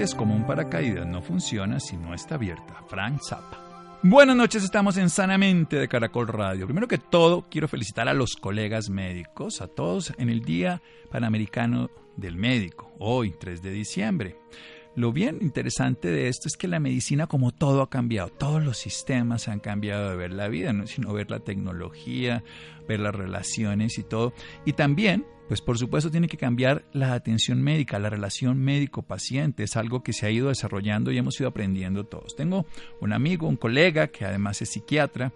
Es como un paracaídas, no funciona si no está abierta. Frank Zappa. Buenas noches, estamos en Sanamente de Caracol Radio. Primero que todo, quiero felicitar a los colegas médicos, a todos en el Día Panamericano del Médico, hoy, 3 de diciembre. Lo bien interesante de esto es que la medicina, como todo, ha cambiado. Todos los sistemas han cambiado de ver la vida, no sino ver la tecnología, ver las relaciones y todo. Y también pues por supuesto tiene que cambiar la atención médica, la relación médico-paciente, es algo que se ha ido desarrollando y hemos ido aprendiendo todos. Tengo un amigo, un colega que además es psiquiatra,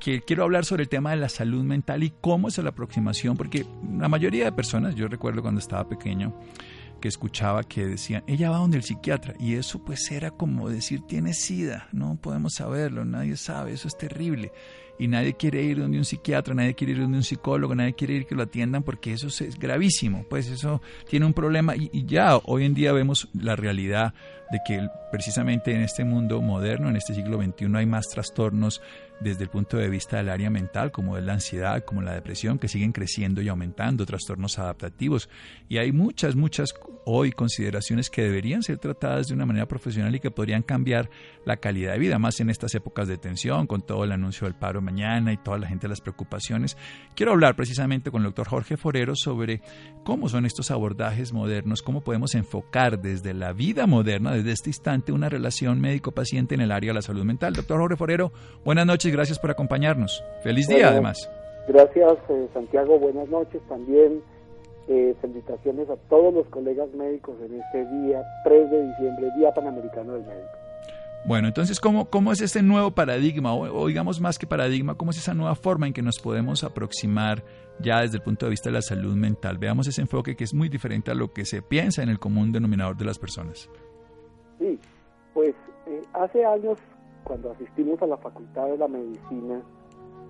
que quiero hablar sobre el tema de la salud mental y cómo es la aproximación, porque la mayoría de personas, yo recuerdo cuando estaba pequeño, que escuchaba que decían, ella va donde el psiquiatra, y eso pues era como decir, tiene sida, no podemos saberlo, nadie sabe, eso es terrible y nadie quiere ir donde un psiquiatra, nadie quiere ir donde un psicólogo, nadie quiere ir que lo atiendan porque eso es gravísimo, pues eso tiene un problema. Y, y ya hoy en día vemos la realidad de que precisamente en este mundo moderno, en este siglo XXI, hay más trastornos desde el punto de vista del área mental, como es la ansiedad, como la depresión, que siguen creciendo y aumentando, trastornos adaptativos. Y hay muchas, muchas hoy consideraciones que deberían ser tratadas de una manera profesional y que podrían cambiar la calidad de vida, más en estas épocas de tensión, con todo el anuncio del paro mañana y toda la gente las preocupaciones. Quiero hablar precisamente con el doctor Jorge Forero sobre cómo son estos abordajes modernos, cómo podemos enfocar desde la vida moderna, desde este instante, una relación médico-paciente en el área de la salud mental. Doctor Jorge Forero, buenas noches gracias por acompañarnos. Feliz día, además. Gracias, eh, Santiago. Buenas noches también. Eh, felicitaciones a todos los colegas médicos en este día, 3 de diciembre, Día Panamericano del Médico. Bueno, entonces, ¿cómo, cómo es este nuevo paradigma? O, digamos más que paradigma, ¿cómo es esa nueva forma en que nos podemos aproximar ya desde el punto de vista de la salud mental? Veamos ese enfoque que es muy diferente a lo que se piensa en el común denominador de las personas. Sí, pues eh, hace años cuando asistimos a la Facultad de la Medicina,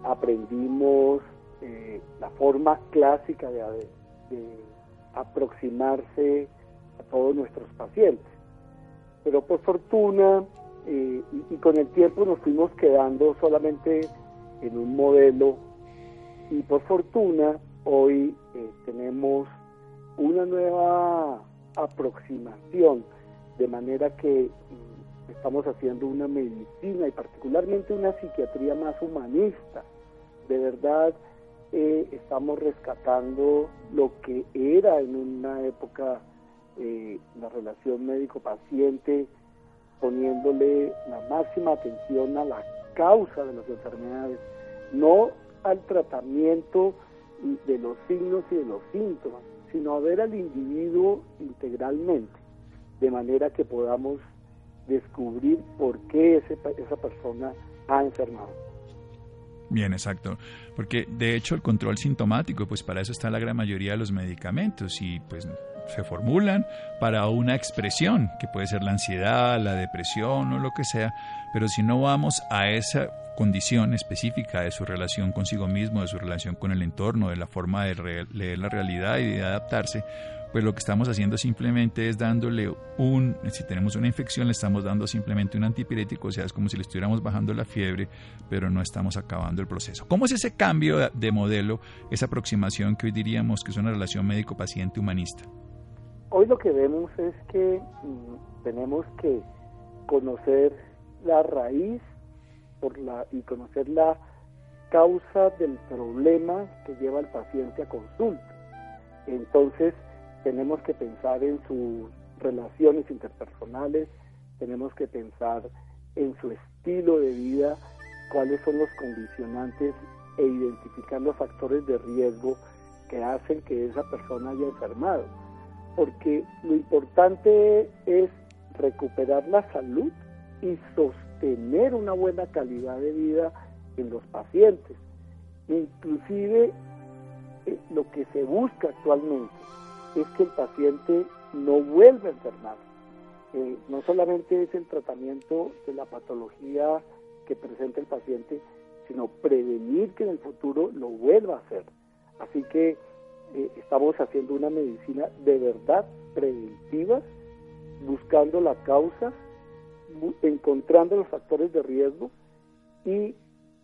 aprendimos eh, la forma clásica de, aproximarse a todos nuestros pacientes. Pero por fortuna eh, y, con el tiempo nos fuimos quedando solamente en un modelo y por fortuna hoy eh, tenemos una nueva aproximación de manera que estamos haciendo una medicina y particularmente una psiquiatría más humanista. De verdad, eh, estamos rescatando lo que era en una época eh, la relación médico-paciente, poniéndole la máxima atención a la causa de las enfermedades, no al tratamiento de los signos y de los síntomas, sino a ver al individuo integralmente, de manera que podamos descubrir por qué esa persona ha enfermado. Bien, exacto. Porque de hecho el control sintomático, pues para eso está la gran mayoría de los medicamentos y pues se formulan para una expresión, que puede ser la ansiedad, la depresión o lo que sea, pero si no vamos a esa condición específica de su relación consigo mismo, de su relación con el entorno, de la forma de leer la realidad y de adaptarse, pues lo que estamos haciendo simplemente es dándole un, si tenemos una infección, le estamos dando simplemente un antipirético, o sea, es como si le estuviéramos bajando la fiebre, pero no estamos acabando el proceso. ¿Cómo es ese cambio de modelo, esa aproximación que hoy diríamos que es una relación médico-paciente humanista? Hoy lo que vemos es que mm, tenemos que conocer la raíz por la, y conocer la causa del problema que lleva al paciente a consulta. Entonces, tenemos que pensar en sus relaciones interpersonales, tenemos que pensar en su estilo de vida, cuáles son los condicionantes e identificar los factores de riesgo que hacen que esa persona haya enfermado. Porque lo importante es recuperar la salud y sostener una buena calidad de vida en los pacientes. Inclusive eh, lo que se busca actualmente es que el paciente no vuelva a enfermar. eh, no solamente es el tratamiento de la patología que presenta el paciente, sino prevenir que en el futuro lo vuelva a hacer. Así que eh, estamos haciendo una medicina de verdad preventiva, buscando la causa, encontrando los factores de riesgo y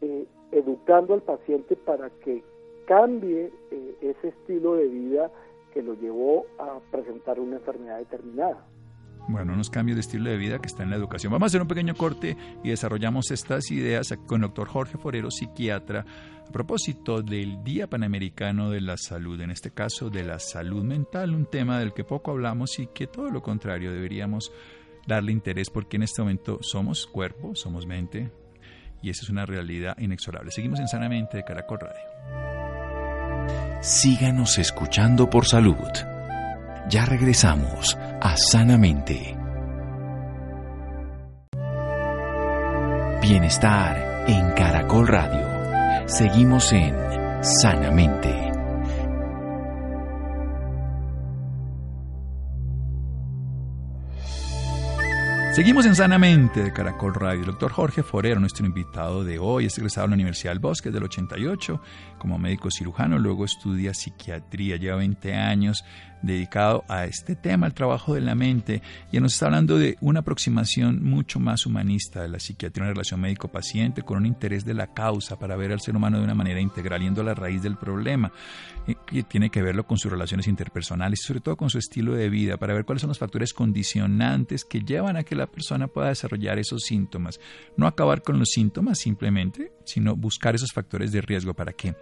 eh, educando al paciente para que cambie eh, ese estilo de vida que lo llevó a presentar una enfermedad determinada bueno, unos cambios de estilo de vida que están en la educación. Vamos a hacer un pequeño corte y desarrollamos estas ideas con el doctor Jorge Forero, psiquiatra, a propósito del Día Panamericano de la Salud, en este caso de la salud mental, un tema del que poco hablamos y que todo lo contrario deberíamos darle interés porque en este momento somos cuerpo, somos mente y esa es una realidad inexorable. Seguimos en Sanamente de Caracol Radio. Síganos escuchando por salud. Ya regresamos a Sanamente. Bienestar en Caracol Radio. Seguimos en Sanamente. Seguimos en Sanamente de Caracol Radio. El doctor Jorge Forero, nuestro invitado de hoy, es egresado de la Universidad del Bosque del 88 como médico cirujano, luego estudia psiquiatría, lleva 20 años dedicado a este tema, al trabajo de la mente, y nos está hablando de una aproximación mucho más humanista de la psiquiatría en relación médico-paciente, con un interés de la causa para ver al ser humano de una manera integral, yendo a la raíz del problema, que tiene que verlo con sus relaciones interpersonales y sobre todo con su estilo de vida, para ver cuáles son los factores condicionantes que llevan a que la persona pueda desarrollar esos síntomas. No acabar con los síntomas simplemente, sino buscar esos factores de riesgo para que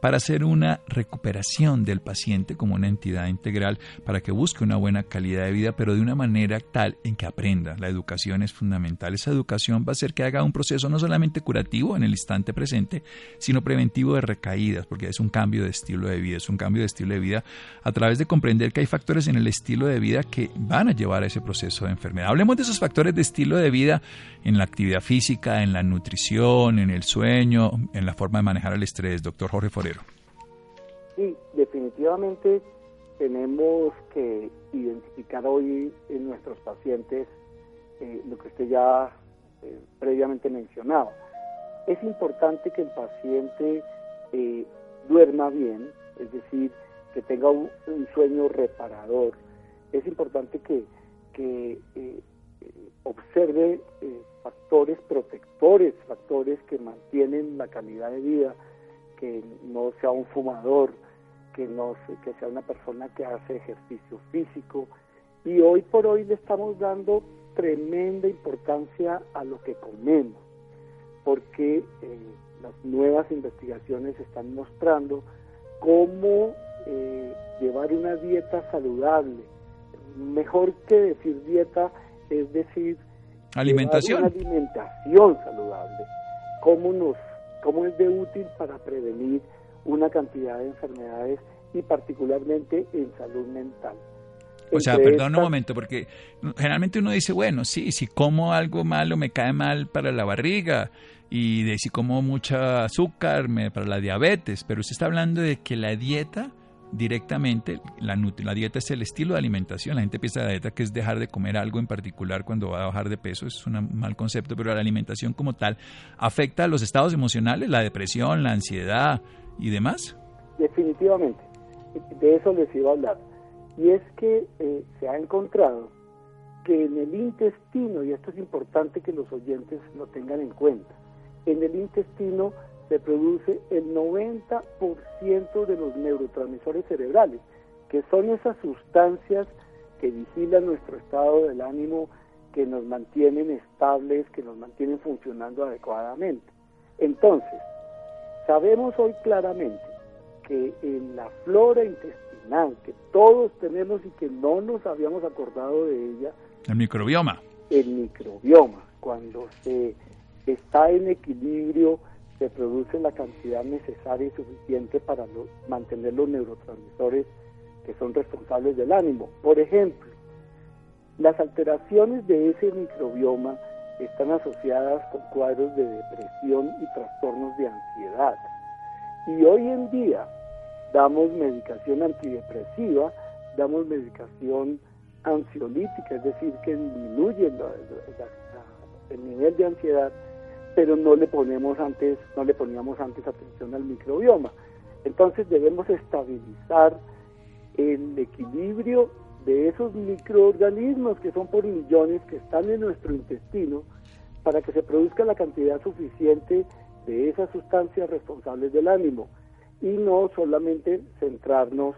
para hacer una recuperación del paciente como una entidad integral, para que busque una buena calidad de vida, pero de una manera tal en que aprenda. La educación es fundamental. Esa educación va a hacer que haga un proceso no solamente curativo en el instante presente, sino preventivo de recaídas, porque es un cambio de estilo de vida, es un cambio de estilo de vida a través de comprender que hay factores en el estilo de vida que van a llevar a ese proceso de enfermedad. Hablemos de esos factores de estilo de vida en la actividad física, en la nutrición, en el sueño, en la forma de manejar el estrés. Doctor Jorge Forero. Sí, definitivamente tenemos que identificar hoy en nuestros pacientes eh, lo que usted ya eh, previamente mencionaba. Es importante que el paciente eh, duerma bien, es decir, que tenga un, sueño reparador. Es importante que, que observe factores protectores, factores que mantienen la calidad de vida, que no sea un fumador, que, no, que sea una persona que hace ejercicio físico. Y hoy por hoy le estamos dando tremenda importancia a lo que comemos, porque eh, las nuevas investigaciones están mostrando cómo eh, llevar una dieta saludable. Mejor que decir dieta es decir alimentación, una alimentación saludable. Cómo nos, cómo es de útil para prevenir una cantidad de enfermedades y particularmente en salud mental. O sea, perdón un momento, porque generalmente uno dice, bueno, sí, si como algo malo me cae mal para la barriga y de si como mucha azúcar me, para la diabetes, pero usted está hablando de que la dieta directamente, la, la dieta es el estilo de alimentación, la gente piensa la dieta que es dejar de comer algo en particular cuando va a bajar de peso, es un mal concepto, pero la alimentación como tal afecta a los estados emocionales, la depresión, la ansiedad, y demás? Definitivamente, de eso les iba a hablar. Y es que eh, se ha encontrado que en el intestino, y esto es importante que los oyentes lo tengan en cuenta, en el intestino se produce el 90% de los neurotransmisores cerebrales, que son esas sustancias que vigilan nuestro estado del ánimo, que nos mantienen estables, que nos mantienen funcionando adecuadamente. Entonces, Sabemos hoy claramente que en la flora intestinal, que todos tenemos y que no nos habíamos acordado de ella, el microbioma. El microbioma, cuando se está en equilibrio, se produce la cantidad necesaria y suficiente para mantener los neurotransmisores que son responsables del ánimo. Por ejemplo, las alteraciones de ese microbioma están asociadas con cuadros de depresión y trastornos de ansiedad. Y hoy en día damos medicación antidepresiva, damos medicación ansiolítica, es decir, que disminuye el nivel de ansiedad, pero no le ponemos antes, no le poníamos antes atención al microbioma. Entonces debemos estabilizar el equilibrio de esos microorganismos que son por millones que están en nuestro intestino para que se produzca la cantidad suficiente de esas sustancias responsables del ánimo y no solamente centrarnos,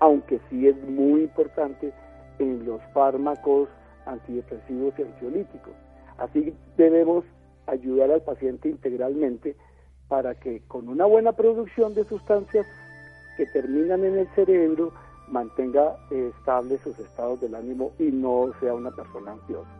aunque sí es muy importante, en los fármacos antidepresivos y ansiolíticos. Así debemos ayudar al paciente integralmente para que con una buena producción de sustancias que terminan en el cerebro mantenga eh, estables sus estados del ánimo y no sea una persona ansiosa.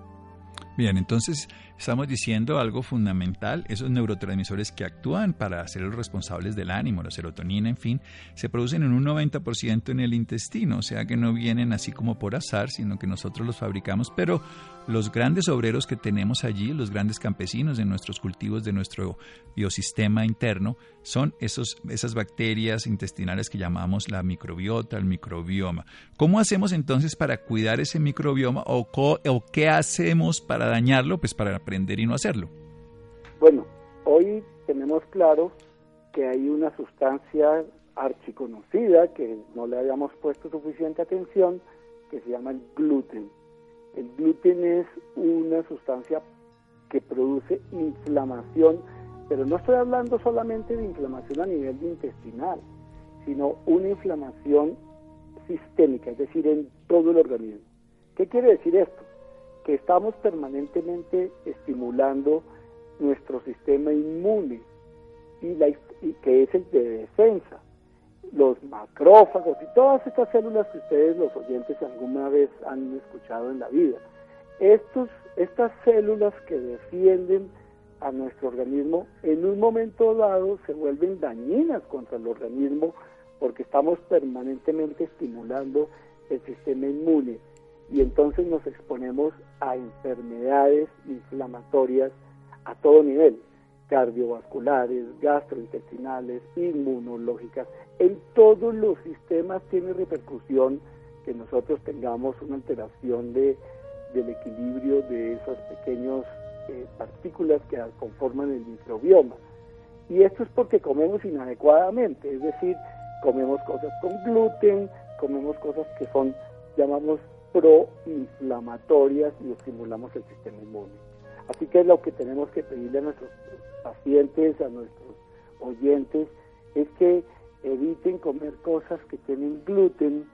Bien, entonces estamos diciendo algo fundamental, esos neurotransmisores que actúan para ser los responsables del ánimo, la serotonina, en fin, se producen en un 90% en el intestino, o sea que no vienen así como por azar, sino que nosotros los fabricamos, pero los grandes obreros que tenemos allí, los grandes campesinos de nuestros cultivos, de nuestro biosistema interno, son esos, esas bacterias intestinales que llamamos la microbiota, el microbioma. ¿Cómo hacemos entonces para cuidar ese microbioma o, o qué hacemos para dañarlo? Pues para aprender y no hacerlo. Bueno, hoy tenemos claro que hay una sustancia archiconocida que no le habíamos puesto suficiente atención, que se llama el gluten el gluten es una sustancia que produce inflamación, pero no estoy hablando solamente de inflamación a nivel intestinal, sino una inflamación sistémica, es decir, en todo el organismo. ¿Qué quiere decir esto? Que estamos permanentemente estimulando nuestro sistema inmune y, y que es el de defensa los macrófagos y todas estas células que ustedes los oyentes alguna vez han escuchado en la vida. Estos, estas células que defienden a nuestro organismo en un momento dado se vuelven dañinas contra el organismo porque estamos permanentemente estimulando el sistema inmune y entonces nos exponemos a enfermedades inflamatorias a todo nivel cardiovasculares, gastrointestinales, inmunológicas. En todos los sistemas tiene repercusión que nosotros tengamos una alteración de, del equilibrio de esas pequeñas eh, partículas que conforman el microbioma. Y esto es porque comemos inadecuadamente, es decir, comemos cosas con gluten, comemos cosas que son, llamamos, proinflamatorias y estimulamos el sistema inmune. Así que lo que tenemos que pedirle a nuestros pacientes, a nuestros oyentes, es que eviten comer cosas que tienen gluten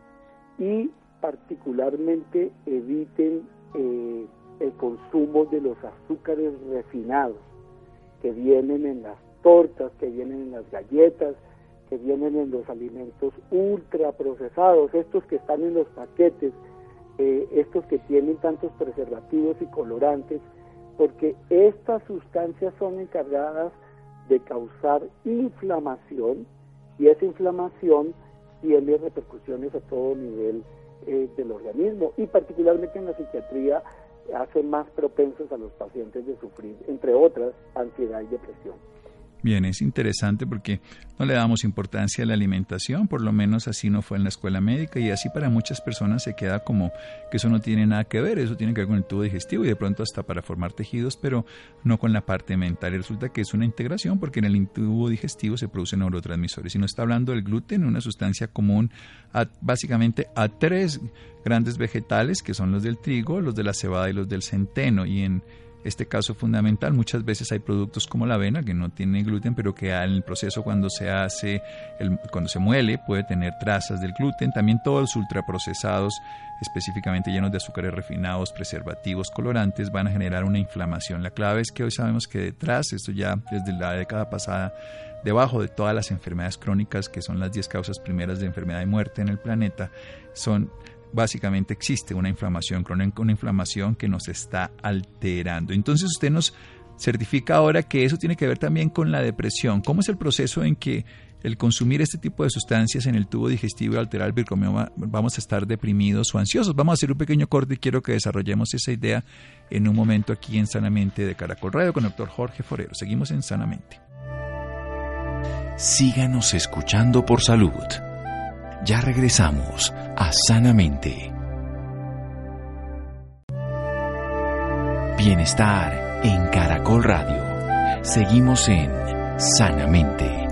y particularmente eviten eh, el consumo de los azúcares refinados que vienen en las tortas, que vienen en las galletas, que vienen en los alimentos ultraprocesados, estos que están en los paquetes, eh, estos que tienen tantos preservativos y colorantes, porque estas sustancias son encargadas de causar inflamación y esa inflamación tiene repercusiones a todo nivel eh, del organismo y particularmente en la psiquiatría hace más propensos a los pacientes de sufrir, entre otras, ansiedad y depresión. Bien, es interesante porque no le damos importancia a la alimentación, por lo menos así no fue en la escuela médica y así para muchas personas se queda como que eso no tiene nada que ver, eso tiene que ver con el tubo digestivo y de pronto hasta para formar tejidos, pero no con la parte mental. Y resulta que es una integración porque en el tubo digestivo se producen neurotransmisores. Y no está hablando del gluten, una sustancia común básicamente a tres grandes vegetales que son los del trigo, los de la cebada y los del centeno. Y en este caso fundamental. Muchas veces hay productos como la avena que no tiene gluten, pero que en el proceso cuando se hace, cuando se muele, puede tener trazas del gluten. También todos los ultraprocesados, específicamente llenos de azúcares refinados, preservativos, colorantes, van a generar una inflamación. La clave es que hoy sabemos que detrás, esto ya desde la década pasada, debajo de todas las enfermedades crónicas, que son las 10 causas primeras de enfermedad y muerte en el planeta, son básicamente existe una inflamación crónica, una inflamación que nos está alterando. Entonces usted nos certifica ahora que eso tiene que ver también con la depresión. ¿Cómo es el proceso en que el consumir este tipo de sustancias en el tubo digestivo y alterar el bicomioma vamos a estar deprimidos o ansiosos? Vamos a hacer un pequeño corte y quiero que desarrollemos esa idea en un momento aquí en Sanamente de Caracol Radio con el doctor Jorge Forero. Seguimos en Sanamente. Síganos escuchando por salud. Ya regresamos a Sanamente. Bienestar en Caracol Radio. Seguimos en Sanamente.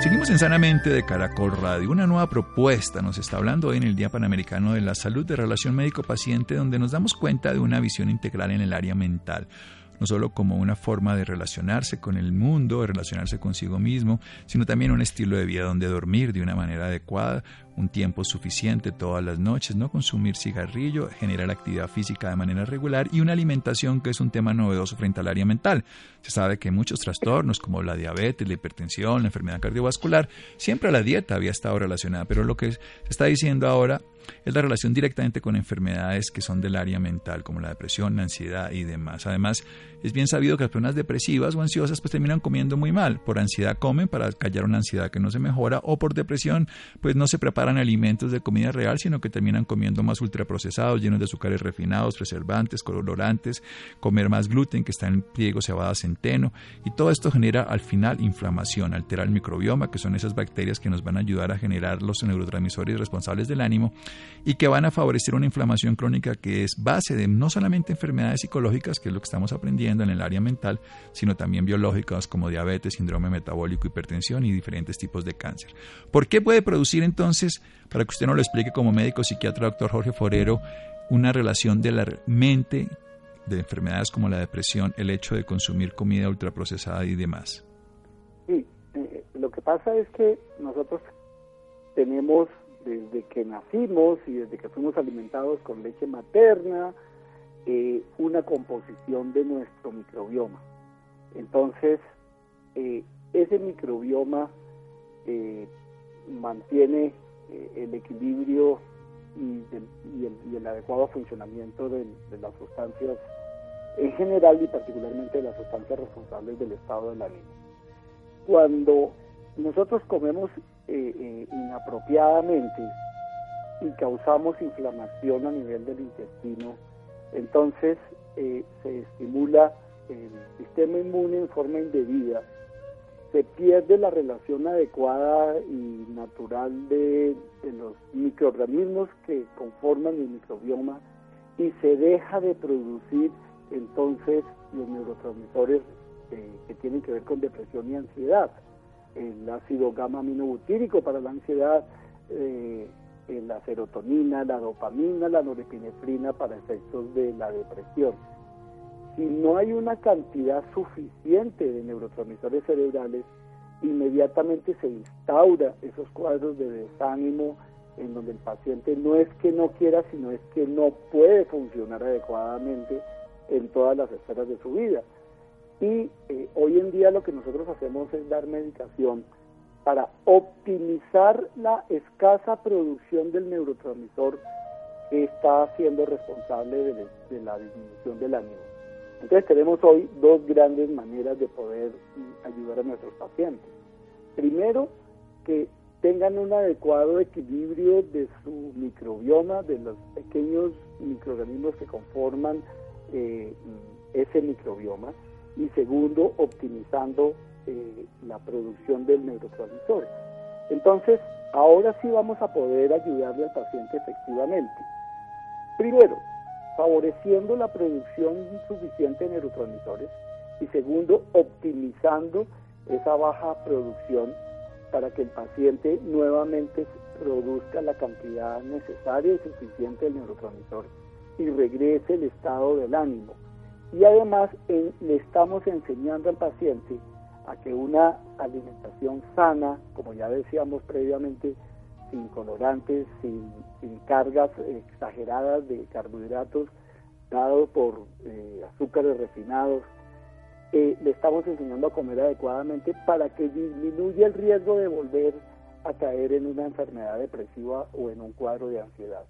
Seguimos en Sanamente de Caracol Radio. Una nueva propuesta nos está hablando hoy en el Día Panamericano de la Salud de Relación Médico-Paciente, donde nos damos cuenta de una visión integral en el área mental no solo como una forma de relacionarse con el mundo, de relacionarse consigo mismo, sino también un estilo de vida donde dormir de una manera adecuada, un tiempo suficiente todas las noches, no consumir cigarrillo, generar actividad física de manera regular y una alimentación que es un tema novedoso frente al área mental. Se sabe que muchos trastornos como la diabetes, la hipertensión, la enfermedad cardiovascular, siempre la dieta había estado relacionada, pero lo que se está diciendo ahora es la relación directamente con enfermedades que son del área mental, como la depresión, la ansiedad y demás. Además, es bien sabido que las personas depresivas o ansiosas pues terminan comiendo muy mal. Por ansiedad comen para callar una ansiedad que no se mejora o por depresión pues no se preparan alimentos de comida real, sino que terminan comiendo más ultraprocesados, llenos de azúcares refinados, preservantes, colorantes, comer más gluten que está en pliego, cebada, centeno y todo esto genera al final inflamación, altera el microbioma, que son esas bacterias que nos van a ayudar a generar los neurotransmisores responsables del ánimo y que van a favorecer una inflamación crónica que es base de no solamente enfermedades psicológicas, que es lo que estamos aprendiendo en el área mental, sino también biológicas como diabetes, síndrome metabólico, hipertensión y diferentes tipos de cáncer. ¿Por qué puede producir entonces, para que usted nos lo explique como médico psiquiatra, doctor Jorge Forero, una relación de la mente de enfermedades como la depresión, el hecho de consumir comida ultraprocesada y demás? Sí, eh, lo que pasa es que nosotros tenemos desde que nacimos y desde que fuimos alimentados con leche materna, eh, una composición de nuestro microbioma. Entonces, eh, ese microbioma eh, mantiene el equilibrio y, el, adecuado funcionamiento de, las sustancias en general y particularmente de las sustancias responsables del estado del ánimo. Cuando nosotros comemos eh, eh, inapropiadamente y causamos inflamación a nivel del intestino, entonces eh, se estimula el sistema inmune en forma indebida, se pierde la relación adecuada y natural de, los microorganismos que conforman el microbioma y se deja de producir entonces los neurotransmisores que tienen que ver con depresión y ansiedad. El ácido gamma aminobutírico para la ansiedad, eh, la serotonina, la dopamina, la norepinefrina para efectos de la depresión. Si no hay una cantidad suficiente de neurotransmisores cerebrales, inmediatamente se instaura esos cuadros de desánimo en donde el paciente no es que no quiera, sino es que no puede funcionar adecuadamente en todas las esferas de su vida. Y eh, hoy en día lo que nosotros hacemos es dar medicación para optimizar la escasa producción del neurotransmisor que está siendo responsable de, la disminución del ánimo. Entonces tenemos hoy dos grandes maneras de poder ayudar a nuestros pacientes. Primero, que tengan un adecuado equilibrio de su microbioma, de los pequeños microorganismos que conforman eh, ese microbioma y segundo, optimizando eh, la producción del neurotransmisor. Entonces, ahora sí vamos a poder ayudarle al paciente efectivamente. Primero, favoreciendo la producción suficiente de neurotransmisores y segundo, optimizando esa baja producción para que el paciente nuevamente produzca la cantidad necesaria y suficiente del neurotransmisor y regrese el estado del ánimo y además le estamos enseñando al paciente a que una alimentación sana, como ya decíamos previamente, sin colorantes, sin, cargas exageradas de carbohidratos dados por eh, azúcares refinados, eh, le estamos enseñando a comer adecuadamente para que disminuya el riesgo de volver a caer en una enfermedad depresiva o en un cuadro de ansiedad.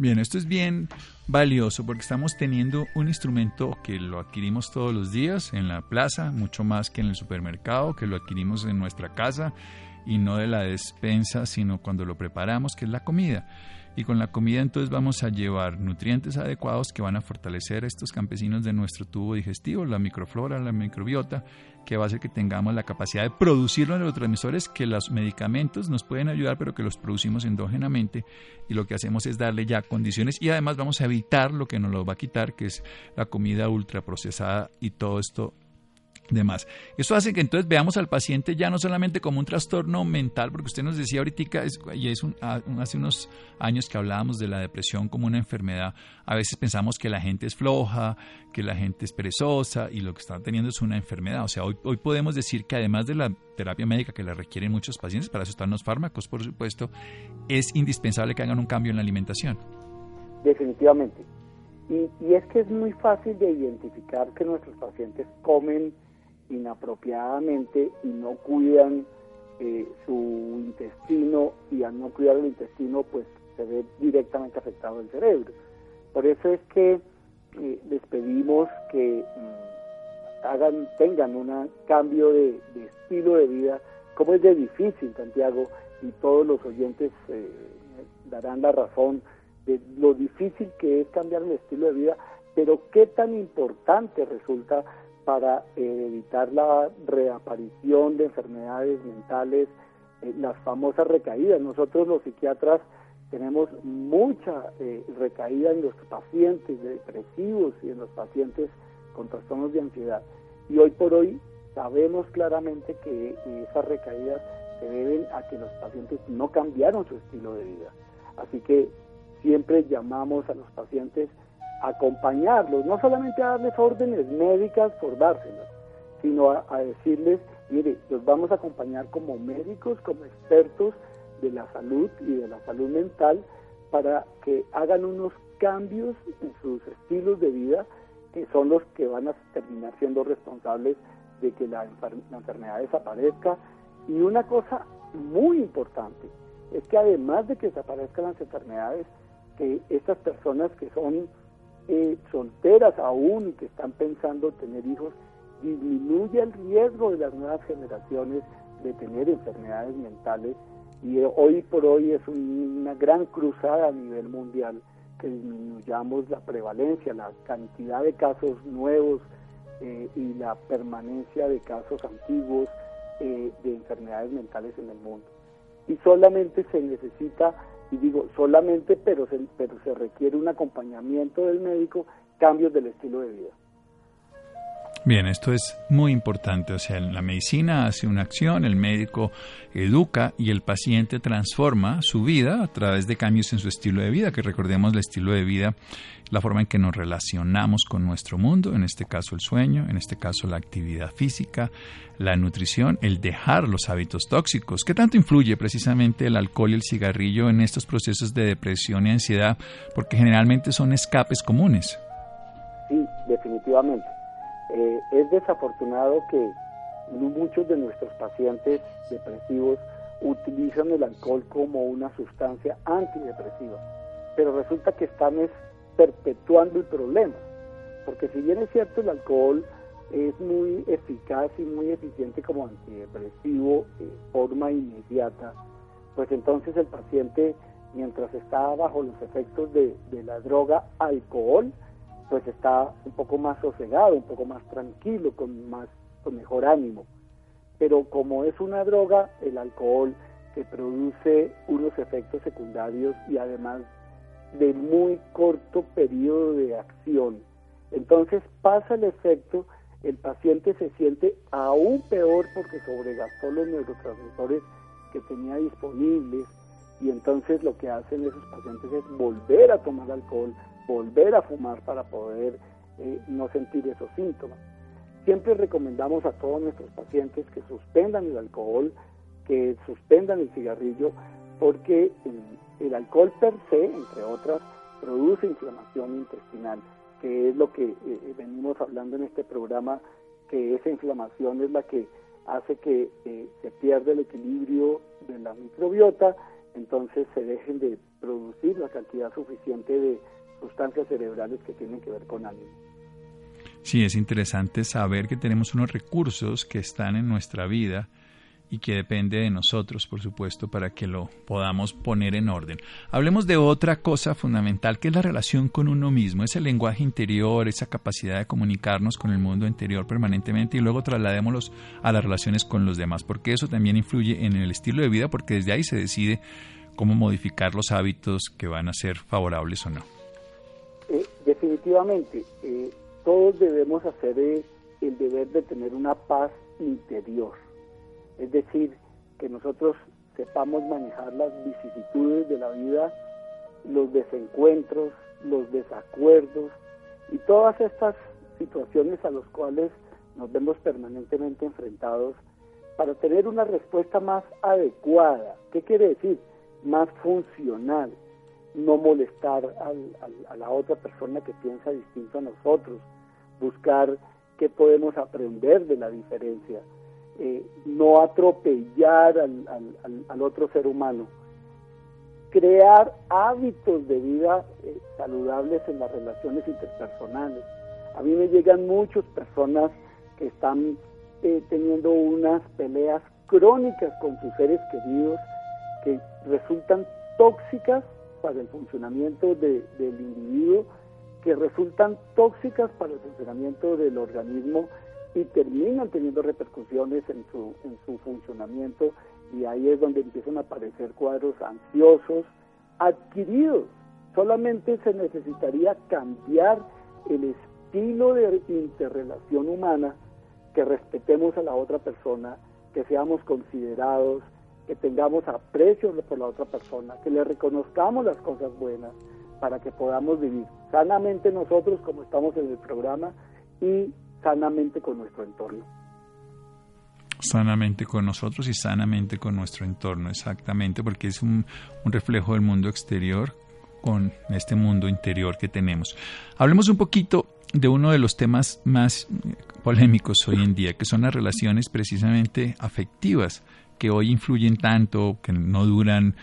Bien, esto es bien valioso porque estamos teniendo un instrumento que lo adquirimos todos los días en la plaza, mucho más que en el supermercado, que lo adquirimos en nuestra casa y no de la despensa, sino cuando lo preparamos, que es la comida. y con la comida entonces vamos a llevar nutrientes adecuados que van a fortalecer a estos campesinos de nuestro tubo digestivo, la microflora, la microbiota, que va a hacer que tengamos la capacidad de producir los neurotransmisores que los medicamentos nos pueden ayudar, pero que los producimos endógenamente y lo que hacemos es darle ya condiciones. Y además vamos a evitar lo que nos lo va a quitar, que es la comida ultraprocesada y todo esto demás. Eso hace que entonces veamos al paciente ya no solamente como un trastorno mental, porque usted nos decía ahorita, y es hace unos años que hablábamos de la depresión como una enfermedad, a veces pensamos que la gente es floja, que la gente es perezosa y lo que están teniendo es una enfermedad. O sea, hoy, hoy podemos decir que además de la terapia médica que la requieren muchos pacientes, para eso están los fármacos, por supuesto, es indispensable que hagan un cambio en la alimentación. Definitivamente. Y, y es que es muy fácil de identificar que nuestros pacientes comen inapropiadamente y no cuidan eh, su intestino y al no cuidar el intestino pues se ve directamente afectado el cerebro. Por eso es que eh, les pedimos que mm, hagan, tengan un cambio de, estilo de vida, como es de difícil Santiago y todos los oyentes eh, darán la razón de lo difícil que es cambiar el estilo de vida, pero qué tan importante resulta para eh, evitar la reaparición de enfermedades mentales, eh, las famosas recaídas. Nosotros los psiquiatras tenemos mucha eh, recaída en los pacientes depresivos y en los pacientes con trastornos de ansiedad. Y hoy por hoy sabemos claramente que esas recaídas se deben a que los pacientes no cambiaron su estilo de vida. Así que siempre llamamos a los pacientes acompañarlos, no solamente a darles órdenes médicas por dárselas, sino a, decirles, mire, los vamos a acompañar como médicos, como expertos de la salud y de la salud mental para que hagan unos cambios en sus estilos de vida que son los que van a terminar siendo responsables de que la, la enfermedad desaparezca. Y una cosa muy importante es que además de que desaparezcan las enfermedades, que estas personas que son eh, solteras aún que están pensando tener hijos, disminuye el riesgo de las nuevas generaciones de tener enfermedades mentales y eh, hoy por hoy es una gran cruzada a nivel mundial que disminuyamos la prevalencia, la cantidad de casos nuevos eh, y la permanencia de casos antiguos de enfermedades mentales en el mundo. Y solamente se necesita y digo solamente, pero se, pero se requiere un acompañamiento del médico, cambios del estilo de vida. Bien, esto es muy importante. O sea, la medicina hace una acción, el médico educa y el paciente transforma su vida a través de cambios en su estilo de vida, que recordemos el estilo de vida, la forma en que nos relacionamos con nuestro mundo, en este caso el sueño, en este caso la actividad física, la nutrición, el dejar los hábitos tóxicos. ¿Qué tanto influye precisamente el alcohol y el cigarrillo en estos procesos de depresión y ansiedad? Porque generalmente son escapes comunes. Sí, definitivamente eh, es desafortunado que muchos de nuestros pacientes depresivos utilizan el alcohol como una sustancia antidepresiva, pero resulta que están perpetuando el problema, porque si bien es cierto el alcohol es muy eficaz y muy eficiente como antidepresivo de forma inmediata, pues entonces el paciente mientras está bajo los efectos de la droga alcohol, pues está un poco más sosegado, un poco más tranquilo, con más con mejor ánimo. Pero como es una droga, el alcohol que produce unos efectos secundarios y además de muy corto periodo de acción. Entonces pasa el efecto, el paciente se siente aún peor porque sobregastó los neurotransmisores que tenía disponibles y entonces lo que hacen esos pacientes es volver a tomar alcohol, volver a fumar para poder eh, no sentir esos síntomas. Siempre recomendamos a todos nuestros pacientes que suspendan el alcohol, que suspendan el cigarrillo, porque el, alcohol per se, entre otras, produce inflamación intestinal, que es lo que eh, venimos hablando en este programa, que esa inflamación es la que hace que eh, se pierda el equilibrio de la microbiota, entonces se dejen de producir la cantidad suficiente de sustancias cerebrales que tienen que ver con ánimo. Sí, es interesante saber que tenemos unos recursos que están en nuestra vida y que depende de nosotros, por supuesto, para que lo podamos poner en orden. Hablemos de otra cosa fundamental, que es la relación con uno mismo, ese lenguaje interior, esa capacidad de comunicarnos con el mundo interior permanentemente y luego trasladémoslos a las relaciones con los demás, porque eso también influye en el estilo de vida, porque desde ahí se decide cómo modificar los hábitos que van a ser favorables o no. Definitivamente, eh, todos debemos hacer eh, el deber de tener una paz interior es decir, que nosotros sepamos manejar las vicisitudes de la vida, los desencuentros, los desacuerdos y todas estas situaciones a las cuales nos vemos permanentemente enfrentados para tener una respuesta más adecuada. ¿Qué quiere decir? Más funcional. No molestar a la otra persona que piensa distinto a nosotros. Buscar qué podemos aprender de la diferencia eh, no atropellar al, otro ser humano, crear hábitos de vida eh, saludables en las relaciones interpersonales. A mí me llegan muchas personas que están eh, teniendo unas peleas crónicas con sus seres queridos que resultan tóxicas para el funcionamiento del individuo, que resultan tóxicas para el funcionamiento del organismo y terminan teniendo repercusiones en su, en su funcionamiento y ahí es donde empiezan a aparecer cuadros ansiosos adquiridos. Solamente se necesitaría cambiar el estilo de interrelación humana, que respetemos a la otra persona, que seamos considerados, que tengamos aprecio por la otra persona, que le reconozcamos las cosas buenas para que podamos vivir sanamente nosotros como estamos en el programa y sanamente con nuestro entorno. Sanamente con nosotros y sanamente con nuestro entorno, exactamente, porque es un, reflejo del mundo exterior con este mundo interior que tenemos. Hablemos un poquito de uno de los temas más polémicos hoy en día, que son las relaciones precisamente afectivas, que hoy influyen tanto, que no duran,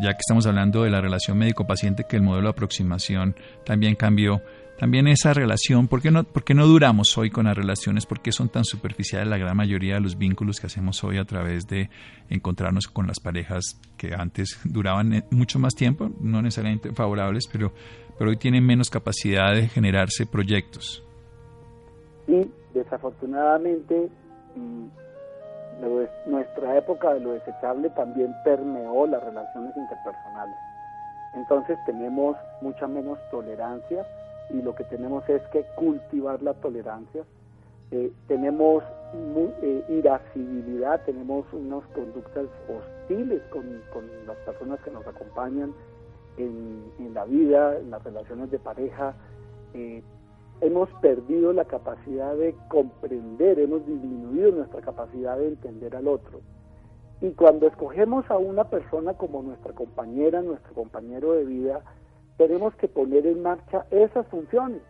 ya que estamos hablando de la relación médico-paciente, que el modelo de aproximación también cambió también esa relación, ¿por qué, no, ¿por qué no duramos hoy con las relaciones? ¿Por qué son tan superficiales la gran mayoría de los vínculos que hacemos hoy a través de encontrarnos con las parejas que antes duraban eh, mucho más tiempo, no necesariamente favorables, pero, pero hoy tienen menos capacidad de generarse proyectos? Y desafortunadamente mm, nuestra época de lo desechable también permeó las relaciones interpersonales. Entonces tenemos mucha menos tolerancia y lo que tenemos es que cultivar la tolerancia. Eh, tenemos eh, irascibilidad, tenemos unas conductas hostiles con, las personas que nos acompañan en, la vida, en las relaciones de pareja. Eh, hemos perdido la capacidad de comprender, hemos disminuido nuestra capacidad de entender al otro. Y cuando escogemos a una persona como nuestra compañera, nuestro compañero de vida, tenemos que poner en marcha esas funciones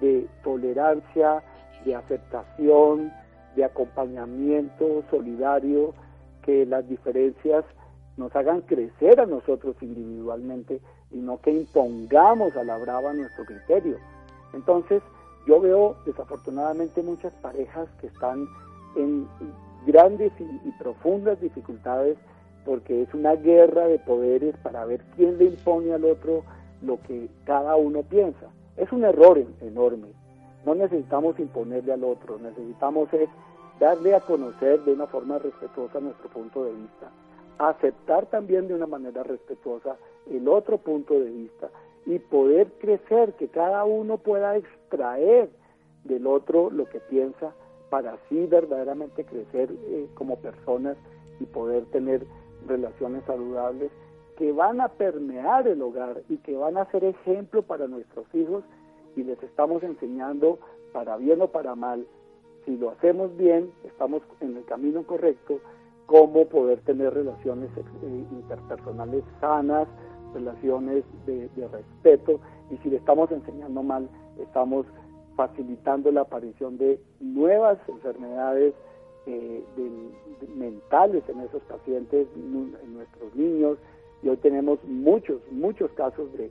de tolerancia, de aceptación, de acompañamiento solidario, que las diferencias nos hagan crecer a nosotros individualmente y no que impongamos a la brava nuestro criterio. Entonces, yo veo desafortunadamente muchas parejas que están en grandes y, profundas dificultades porque es una guerra de poderes para ver quién le impone al otro lo que cada uno piensa. Es un error enorme. No necesitamos imponerle al otro, necesitamos es darle a conocer de una forma respetuosa nuestro punto de vista, aceptar también de una manera respetuosa el otro punto de vista y poder crecer, que cada uno pueda extraer del otro lo que piensa para así verdaderamente crecer eh, como personas y poder tener relaciones saludables que van a permear el hogar y que van a ser ejemplo para nuestros hijos y les estamos enseñando para bien o para mal, si lo hacemos bien, estamos en el camino correcto, cómo poder tener relaciones eh, interpersonales sanas, relaciones de, respeto, y si le estamos enseñando mal, estamos facilitando la aparición de nuevas enfermedades eh, mentales en esos pacientes, en nuestros niños, y hoy tenemos muchos, muchos casos de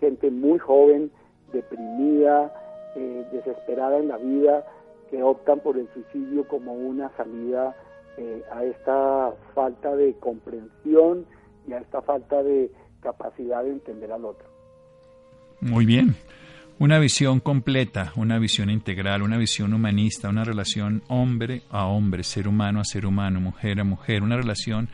gente muy joven, deprimida, eh, desesperada en la vida, que optan por el suicidio como una salida eh, a esta falta de comprensión y a esta falta de capacidad de entender al otro. Muy bien. Una visión completa, una visión integral, una visión humanista, una relación hombre a hombre, ser humano a ser humano, mujer a mujer, una relación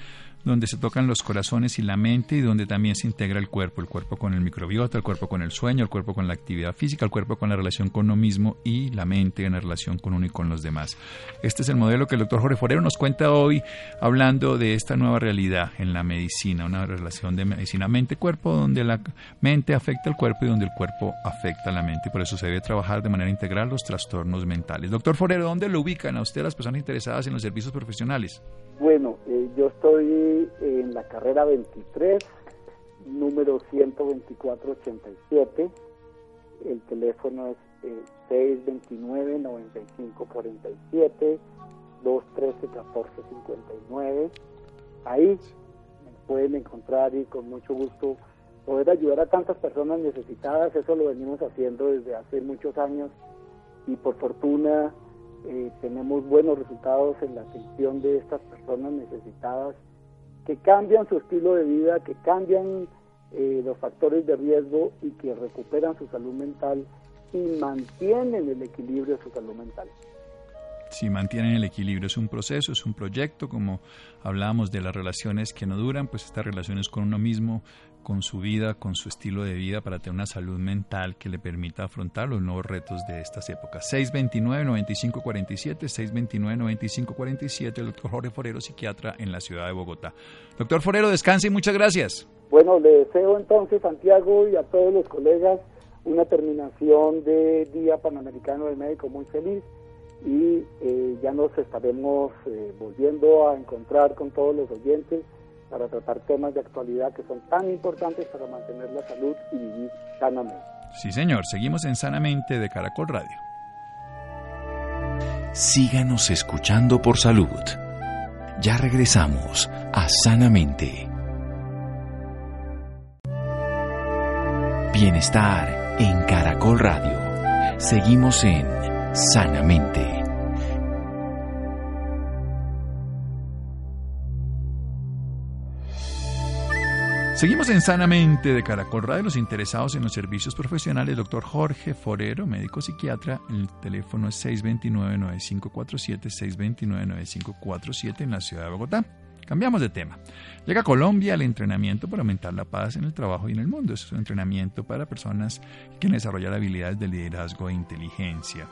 donde se tocan los corazones y la mente y donde también se integra el cuerpo, el cuerpo con el microbiota, el cuerpo con el sueño, el cuerpo con la actividad física, el cuerpo con la relación con uno mismo y la mente en la relación con uno y con los demás. Este es el modelo que el doctor Jorge Forero nos cuenta hoy hablando de esta nueva realidad en la medicina, una relación de medicina mente-cuerpo donde la mente afecta al cuerpo y donde el cuerpo afecta a la mente por eso se debe trabajar de manera integral los trastornos mentales. Doctor Forero, ¿dónde lo ubican a usted las personas interesadas en los servicios profesionales? Bueno, eh, yo estoy en la carrera 23, número 12487. El teléfono es 629-9547, 213-1459. Ahí pueden encontrar y con mucho gusto poder ayudar a tantas personas necesitadas. Eso lo venimos haciendo desde hace muchos años y por fortuna eh, tenemos buenos resultados en la atención de estas personas necesitadas que cambian su estilo de vida, que cambian eh, los factores de riesgo y que recuperan su salud mental y mantienen el equilibrio de su salud mental si mantienen el equilibrio. Es un proceso, es un proyecto, como hablábamos de las relaciones que no duran, pues estas relaciones con uno mismo, con su vida, con su estilo de vida para tener una salud mental que le permita afrontar los nuevos retos de estas épocas. 629-9547, 629-9547, el doctor Jorge Forero, psiquiatra en la ciudad de Bogotá. Doctor Forero, descanse y muchas gracias. Bueno, le deseo entonces, Santiago, y a todos los colegas una terminación de Día Panamericano del Médico muy feliz y eh, ya nos estaremos eh, volviendo a encontrar con todos los oyentes para tratar temas de actualidad que son tan importantes para mantener la salud y vivir sanamente. Sí, señor, seguimos en Sanamente de Caracol Radio. Síganos escuchando por salud. Ya regresamos a Sanamente. Bienestar en Caracol Radio. Seguimos en Sanamente. Seguimos en Sanamente de Caracol Radio. Los interesados en los servicios profesionales, doctor Jorge Forero, médico psiquiatra. El teléfono es 629-9547, 629-9547 en la ciudad de Bogotá. Cambiamos de tema. Llega a Colombia el entrenamiento para aumentar la paz en el trabajo y en el mundo. Es un entrenamiento para personas que quieren desarrollar habilidades de liderazgo e inteligencia.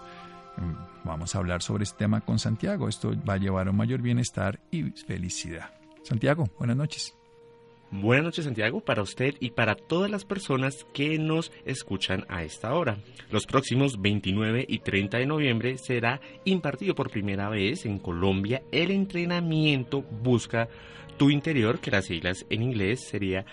Mm, vamos a hablar sobre este tema con Santiago. Esto va a llevar a un mayor bienestar y felicidad. Santiago, buenas noches. Buenas noches Santiago para usted y para todas las personas que nos escuchan a esta hora. Los próximos 29 y 30 de noviembre será impartido por primera vez en Colombia el entrenamiento Busca tu interior, que las siglas en inglés sería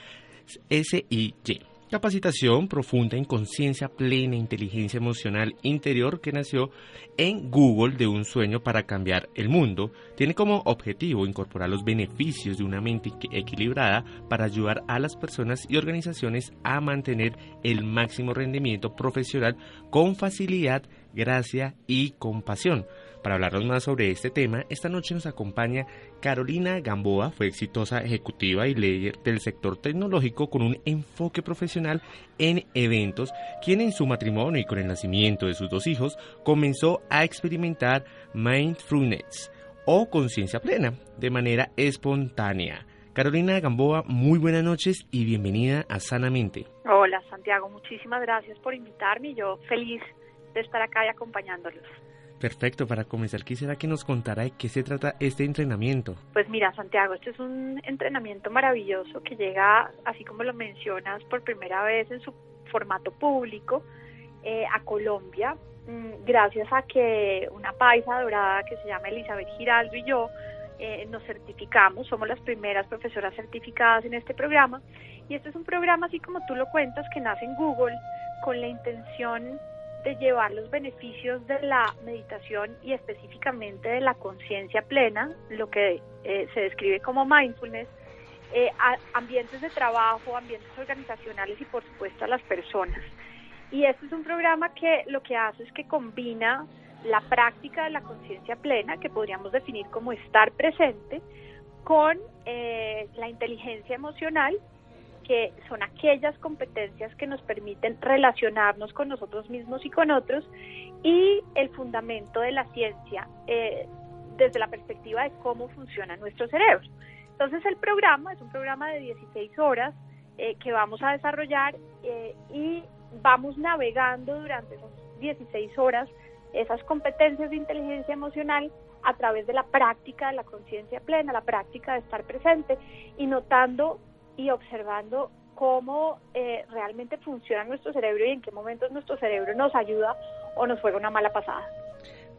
SIY. Capacitación profunda en conciencia plena, inteligencia emocional interior que nació en Google de un sueño para cambiar el mundo. Tiene como objetivo incorporar los beneficios de una mente equilibrada para ayudar a las personas y organizaciones a mantener el máximo rendimiento profesional con facilidad, gracia y compasión. Para hablarnos más sobre este tema, esta noche nos acompaña Carolina Gamboa, fue exitosa ejecutiva y líder del sector tecnológico con un enfoque profesional en eventos, quien en su matrimonio y con el nacimiento de sus dos hijos comenzó a experimentar mindfulness o conciencia plena de manera espontánea. Carolina Gamboa, muy buenas noches y bienvenida a Sanamente. Hola Santiago, muchísimas gracias por invitarme y yo feliz de estar acá y acompañándolos. Perfecto, para comenzar quisiera que nos contara de qué se trata este entrenamiento. Pues mira, Santiago, este es un entrenamiento maravilloso que llega, así como lo mencionas, por primera vez en su formato público eh, a Colombia, mm, gracias a que una paisa dorada que se llama Elizabeth Giraldo y yo eh, nos certificamos, somos las primeras profesoras certificadas en este programa y este es un programa así como tú lo cuentas que nace en Google con la intención de llevar los beneficios de la meditación y específicamente de la conciencia plena, lo que eh, se describe como mindfulness, eh, a ambientes de trabajo, ambientes organizacionales y por supuesto a las personas. Y este es un programa que lo que hace es que combina la práctica de la conciencia plena, que podríamos definir como estar presente, con eh, la inteligencia emocional, que son aquellas competencias que nos permiten relacionarnos con nosotros mismos y con otros, y el fundamento de la ciencia eh, desde la perspectiva de cómo funciona nuestro cerebro. Entonces el programa es un programa de 16 horas eh, que vamos a desarrollar y vamos navegando durante esas 16 horas esas competencias de inteligencia emocional a través de la práctica de la conciencia plena, la práctica de estar presente y notando y observando cómo eh, realmente funciona nuestro cerebro y en qué momentos nuestro cerebro nos ayuda o nos juega una mala pasada.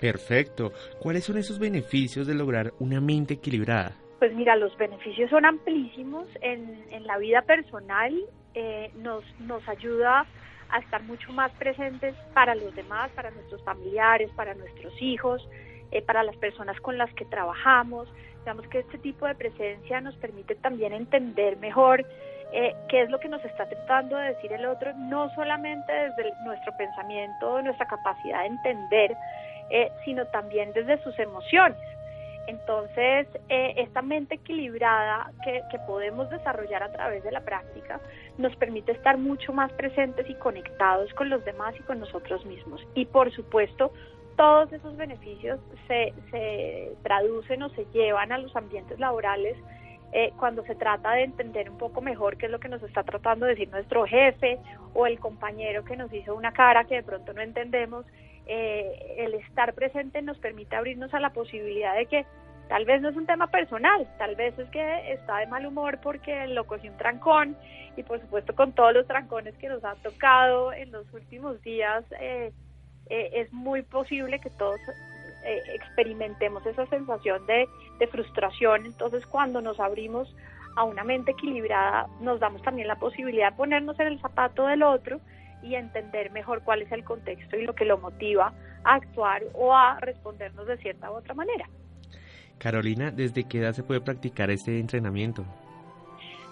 Perfecto. ¿Cuáles son esos beneficios de lograr una mente equilibrada? Pues mira, los beneficios son amplísimos en, en la vida personal, eh, nos, nos ayuda a estar mucho más presentes para los demás, para nuestros familiares, para nuestros hijos, eh, para las personas con las que trabajamos. Digamos que este tipo de presencia nos permite también entender mejor eh, qué es lo que nos está tratando de decir el otro, no solamente desde nuestro pensamiento, nuestra capacidad de entender, eh, sino también desde sus emociones. Entonces, eh, esta mente equilibrada que, podemos desarrollar a través de la práctica nos permite estar mucho más presentes y conectados con los demás y con nosotros mismos. Y por supuesto, todos esos beneficios se, se traducen o se llevan a los ambientes laborales eh, cuando se trata de entender un poco mejor qué es lo que nos está tratando de decir nuestro jefe o el compañero que nos hizo una cara que de pronto no entendemos eh, el estar presente nos permite abrirnos a la posibilidad de que tal vez no es un tema personal, tal vez es que está de mal humor porque lo cogió un trancón y por supuesto con todos los trancones que nos han tocado en los últimos días eh, eh, es muy posible que todos experimentemos esa sensación de, de frustración, entonces cuando nos abrimos a una mente equilibrada nos damos también la posibilidad de ponernos en el zapato del otro y entender mejor cuál es el contexto y lo que lo motiva a actuar o a respondernos de cierta u otra manera. Carolina, ¿desde qué edad se puede practicar este entrenamiento?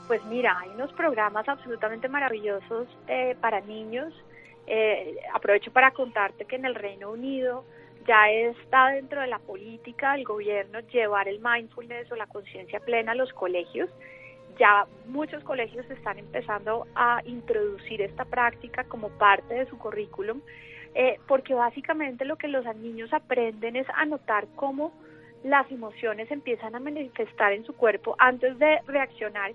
Pues mira, hay unos programas absolutamente maravillosos eh, para niños. Eh, aprovecho para contarte que en el Reino Unido ya está dentro de la política del gobierno llevar el mindfulness o la conciencia plena a los colegios. Ya muchos colegios están empezando a introducir esta práctica como parte de su currículum, eh, porque básicamente lo que los niños aprenden es a notar cómo las emociones empiezan a manifestar en su cuerpo antes de reaccionar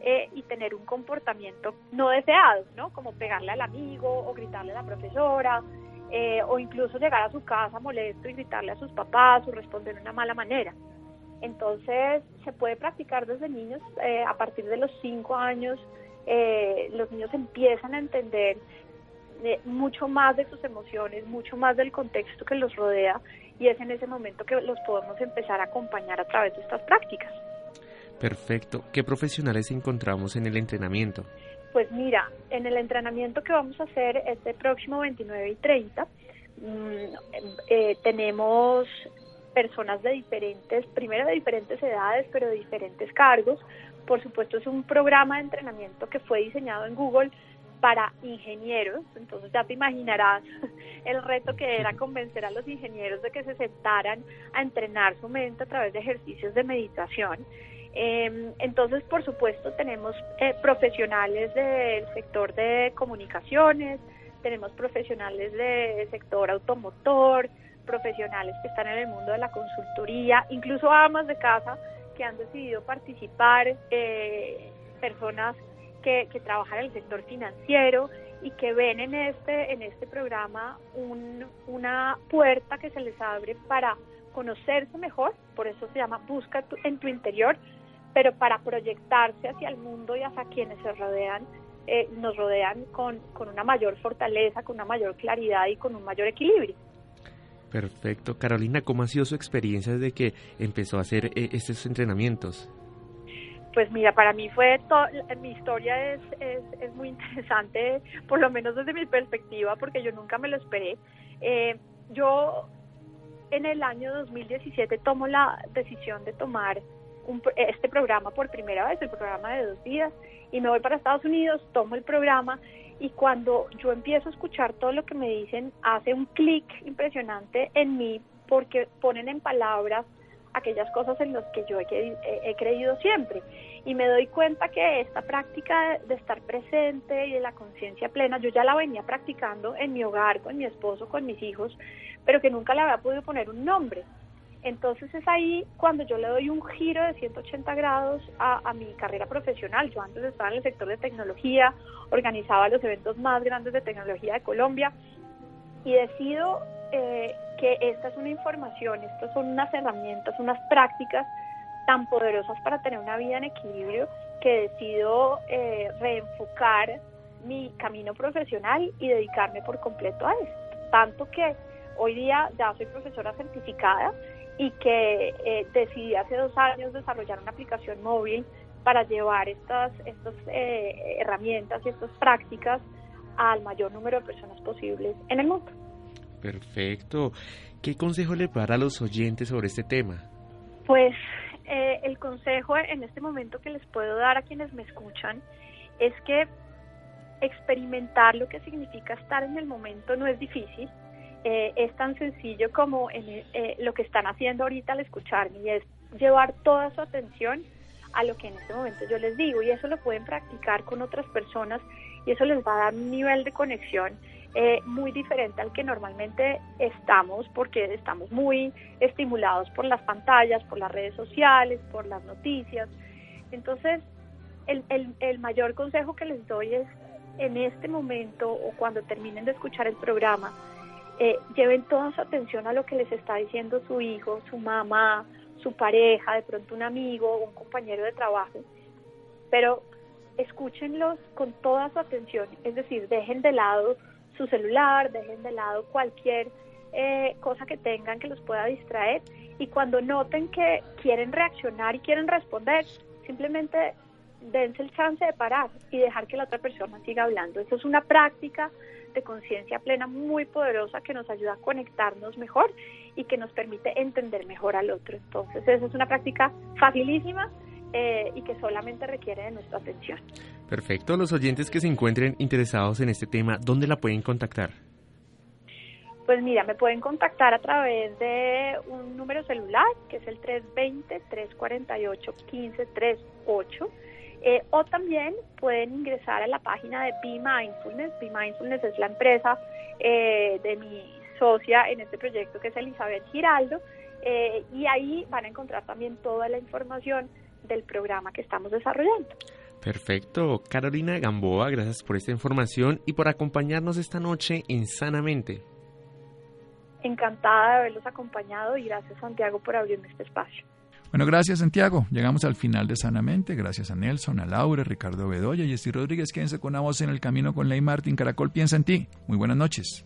eh, y tener un comportamiento no deseado, ¿no? Como pegarle al amigo o gritarle a la profesora eh, o incluso llegar a su casa molesto y gritarle a sus papás o responder de una mala manera. Entonces, se puede practicar desde niños, eh, a partir de los cinco años, eh, los niños empiezan a entender eh, mucho más de sus emociones, mucho más del contexto que los rodea, y es en ese momento que los podemos empezar a acompañar a través de estas prácticas. Perfecto. ¿Qué profesionales encontramos en el entrenamiento? Pues mira, en el entrenamiento que vamos a hacer este próximo 29 y 30, mm, tenemos personas de diferentes, primero de diferentes edades, pero de diferentes cargos. Por supuesto, es un programa de entrenamiento que fue diseñado en Google para ingenieros, entonces ya te imaginarás el reto que era convencer a los ingenieros de que se sentaran a entrenar su mente a través de ejercicios de meditación. Em, entonces, por supuesto, tenemos eh, profesionales del sector de comunicaciones, tenemos profesionales del sector automotor, profesionales que están en el mundo de la consultoría, incluso amas de casa que han decidido participar, eh, personas que, trabajan en el sector financiero y que ven en este, en este programa una puerta que se les abre para conocerse mejor, por eso se llama Busca en tu interior, pero para proyectarse hacia el mundo y hacia quienes se rodean, eh, nos rodean con, con una mayor fortaleza, con una mayor claridad y con un mayor equilibrio. Perfecto. Carolina, ¿cómo ha sido su experiencia desde que empezó a hacer eh, estos entrenamientos? Pues mira, para mí fue, mi historia es, es, muy interesante, por lo menos desde mi perspectiva, porque yo nunca me lo esperé. Eh, yo en el año 2017 tomo la decisión de tomar este programa por primera vez, el programa de dos días, y me voy para Estados Unidos, tomo el programa y cuando yo empiezo a escuchar todo lo que me dicen, hace un clic impresionante en mí porque ponen en palabras aquellas cosas en las que yo he, creído siempre. Y me doy cuenta que esta práctica de estar presente y de la conciencia plena, yo ya la venía practicando en mi hogar, con mi esposo, con mis hijos, pero que nunca le había podido poner un nombre. Entonces es ahí cuando yo le doy un giro de 180 grados a, mi carrera profesional. Yo antes estaba en el sector de tecnología, organizaba los eventos más grandes de tecnología de Colombia y decido eh, que esta es una información, estas son unas herramientas, unas prácticas tan poderosas para tener una vida en equilibrio que decido eh, reenfocar mi camino profesional y dedicarme por completo a esto. Tanto que hoy día ya soy profesora certificada y que eh, decidí hace dos años desarrollar una aplicación móvil para llevar estas, estas eh, herramientas y estas prácticas al mayor número de personas posibles en el mundo. Perfecto. ¿Qué consejo le para a los oyentes sobre este tema? Pues eh, el consejo en este momento que les puedo dar a quienes me escuchan es que experimentar lo que significa estar en el momento no es difícil, eh, es tan sencillo como en, eh, lo que están haciendo ahorita al escucharme y es llevar toda su atención a lo que en este momento yo les digo y eso lo pueden practicar con otras personas y eso les va a dar un nivel de conexión eh, muy diferente al que normalmente estamos porque estamos muy estimulados por las pantallas, por las redes sociales, por las noticias. Entonces, el, el, el mayor consejo que les doy es en este momento o cuando terminen de escuchar el programa, eh, lleven toda su atención a lo que les está diciendo su hijo, su mamá, su pareja, de pronto un amigo un compañero de trabajo, pero escúchenlos con toda su atención, es decir, dejen de lado su celular, dejen de lado cualquier eh, cosa que tengan que los pueda distraer y cuando noten que quieren reaccionar y quieren responder, simplemente dense el chance de parar y dejar que la otra persona siga hablando. Eso es una práctica de conciencia plena muy poderosa que nos ayuda a conectarnos mejor y que nos permite entender mejor al otro. Entonces, esa es una práctica facilísima eh, y que solamente requiere de nuestra atención. Perfecto. Los oyentes que se encuentren interesados en este tema, ¿dónde la pueden contactar? Pues mira, me pueden contactar a través de un número celular que es el 320-348-1538 eh, o también pueden ingresar a la página de Be Mindfulness. Be Mindfulness es la empresa eh, de mi socia en este proyecto que es Elizabeth Giraldo. Eh, y ahí van a encontrar también toda la información del programa que estamos desarrollando. Perfecto. Carolina Gamboa, gracias por esta información y por acompañarnos esta noche en Sanamente. Encantada de haberlos acompañado y gracias Santiago por abrirme este espacio. Bueno, gracias Santiago. Llegamos al final de Sanamente. Gracias a Nelson, a Laura, Ricardo Bedoya y Rodríguez. Quédense con una voz en el camino con Ley Martín. Caracol piensa en ti. Muy buenas noches.